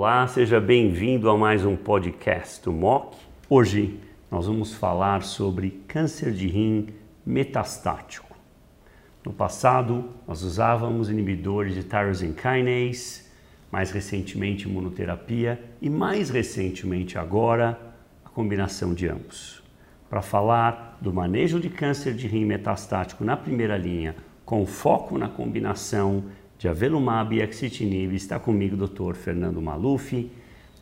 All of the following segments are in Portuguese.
Olá, seja bem-vindo a mais um podcast do MOC. Hoje nós vamos falar sobre câncer de rim metastático. No passado, nós usávamos inibidores de tyrosine kinase, mais recentemente imunoterapia e mais recentemente agora a combinação de ambos. Para falar do manejo de câncer de rim metastático na primeira linha, com foco na combinação de avelumab e axitinib, está comigo o Dr. Fernando Maluf,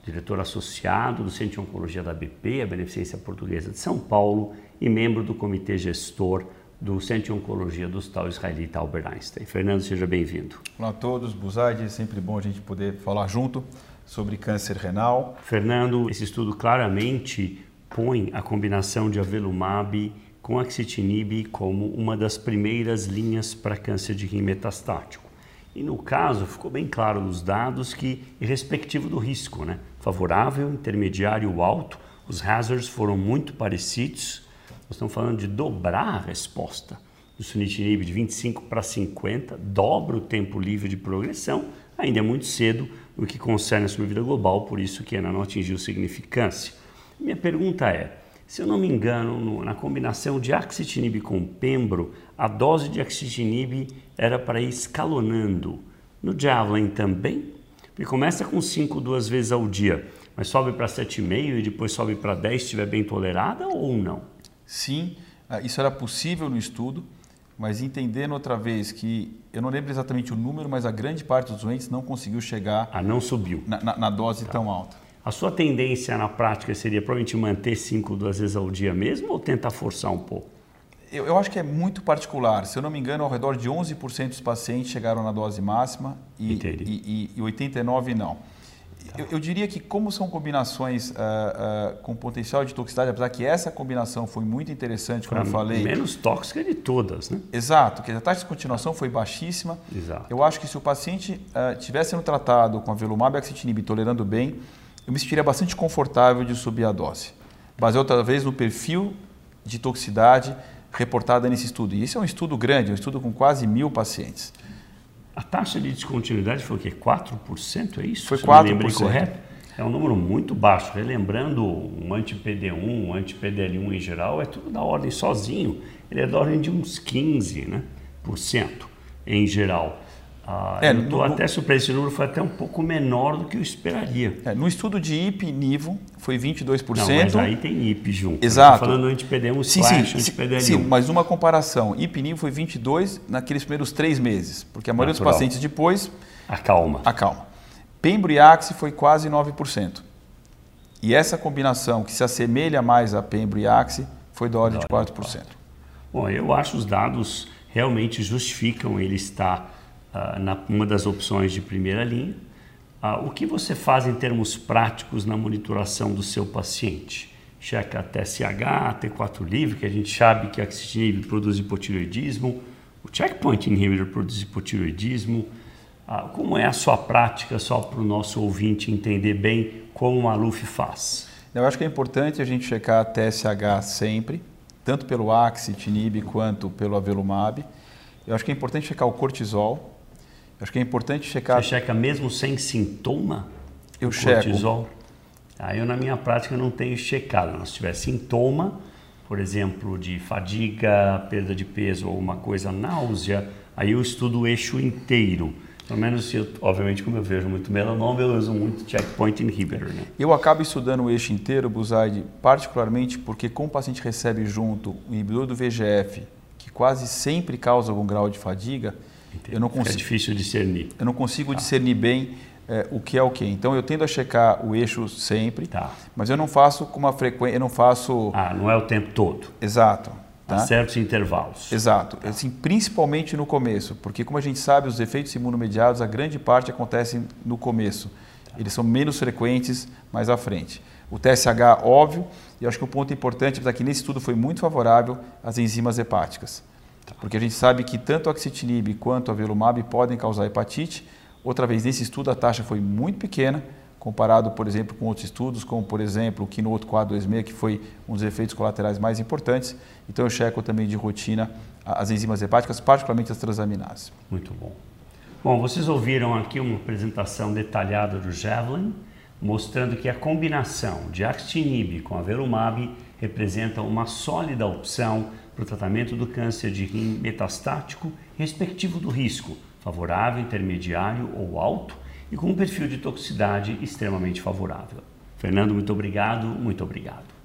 diretor associado do Centro de Oncologia da BP, a Beneficência Portuguesa de São Paulo, e membro do comitê gestor do Centro de Oncologia do Hospital Israelita Albert Einstein. Fernando, seja bem-vindo. Olá a todos, Buzaide, é sempre bom a gente poder falar junto sobre câncer renal. Fernando, esse estudo claramente põe a combinação de avelumab com axitinib como uma das primeiras linhas para câncer de rim metastático. E no caso, ficou bem claro nos dados que, respectivo do risco, né? favorável, intermediário alto, os hazards foram muito parecidos. Nós estamos falando de dobrar a resposta do sunitinib de 25 para 50, dobra o tempo livre de progressão, ainda é muito cedo no que concerne a sobrevida global, por isso que ainda não atingiu significância. Minha pergunta é, se eu não me engano, no, na combinação de axitinib com pembro, a dose de axitinib era para ir escalonando. No Javelin também? Porque começa com 5 duas vezes ao dia, mas sobe para 7,5 e depois sobe para 10 se estiver bem tolerada ou não? Sim, ah, isso era possível no estudo, mas entendendo outra vez que eu não lembro exatamente o número, mas a grande parte dos doentes não conseguiu chegar. Ah, não subiu. Na, na, na dose tá. tão alta. A sua tendência na prática seria provavelmente manter 5 duas vezes ao dia mesmo ou tentar forçar um pouco? Eu, eu, acho que é muito particular. Se eu não me engano, ao redor de 11% dos pacientes chegaram na dose máxima e, e, e, e 89% não. Eu, eu, diria que como são combinações uh, uh, com potencial de toxicidade, apesar que essa combinação foi muito interessante, como pra eu falei... Menos tóxica de todas, né? Exato, que a taxa de continuação foi baixíssima. Exato. Eu acho que se o paciente uh, tivesse sendo tratado com a velumab e axitinib tolerando bem, eu me sentiria bastante confortável de subir a dose. Baseado talvez no perfil de toxicidade reportada nesse estudo. E esse é um estudo grande, um estudo com quase mil pacientes. A taxa de descontinuidade foi o quê? 4%? É isso? Foi 4%. lembrei correto? É um número muito baixo. Relembrando, um anti-PD1, um anti-PDL1 em geral, é tudo da ordem sozinho. Ele é da ordem de uns 15%, né? Por cento, em geral. Ah, é, eu estou até surpreso, esse número foi até um pouco menor do que eu esperaria. É, no estudo de IP Nivo foi 22%. Não, mas aí tem IP junto. Exato. falando anti-PD1 sim, slash sim, anti-PDL1. Sim, mas uma comparação, IP Nivo foi 22 naqueles primeiros três meses, porque a maioria Natural. dos pacientes depois... Acalma. Acalma. Pembro e Axe foi quase 9%. E essa combinação que se assemelha mais a Pembro e Axe foi da ordem de 4%. Bom, eu acho os dados realmente justificam ele estar uh, na uma das opções de primeira linha. Uh, o que você faz em termos práticos na monitoração do seu paciente? Checa TSH, T4 livre, que a gente sabe que axitinib produz hipotireoidismo, o checkpoint inhibitor produz hipotireoidismo. Uh, como é a sua prática, só para o nosso ouvinte entender bem como o Maluf faz? Eu acho que é importante a gente checar a TSH sempre, tanto pelo axitinib quanto pelo avelumab. Eu acho que é importante checar o cortisol, Acho que é importante checar. Você checa mesmo sem sintoma? Eu checo. Cortisol? Aí eu, na minha prática, não tenho checado. Se tiver sintoma, por exemplo, de fadiga, perda de peso ou uma coisa, náusea, aí eu estudo o eixo inteiro. Pelo menos, eu, obviamente, como eu vejo muito melanoma, eu uso muito checkpoint inhibitor. Né? Eu acabo estudando o eixo inteiro, Buzaide, particularmente porque como o paciente recebe junto o inibidor do VGF, que quase sempre causa algum grau de fadiga, eu não consigo, é difícil discernir. Eu não consigo tá. discernir bem é, o que é o que. Então eu tendo a checar o eixo sempre, tá. mas eu não faço com uma frequência, eu não faço. Ah, não é o tempo todo. Exato. Tá? certos intervalos. Exato. Tá. Assim, principalmente no começo, porque como a gente sabe, os efeitos imunomediados, a grande parte acontecem no começo. Tá. Eles são menos frequentes mais à frente. O TSH, óbvio, e acho que o ponto importante é que nesse estudo foi muito favorável às enzimas hepáticas. Porque a gente sabe que tanto a axitinib quanto a velumab podem causar hepatite. Outra vez, nesse estudo, a taxa foi muito pequena, comparado, por exemplo, com outros estudos, como, por exemplo, o Keynote 426, que foi um dos efeitos colaterais mais importantes. Então, eu checo também de rotina as enzimas hepáticas, particularmente as transaminases. Muito bom. Bom, vocês ouviram aqui uma apresentação detalhada do Javelin, mostrando que a combinação de Axtinib com Avelumab representa uma sólida opção para o tratamento do câncer de rim metastático, respectivo do risco favorável, intermediário ou alto, e com um perfil de toxicidade extremamente favorável. Fernando, muito obrigado, muito obrigado.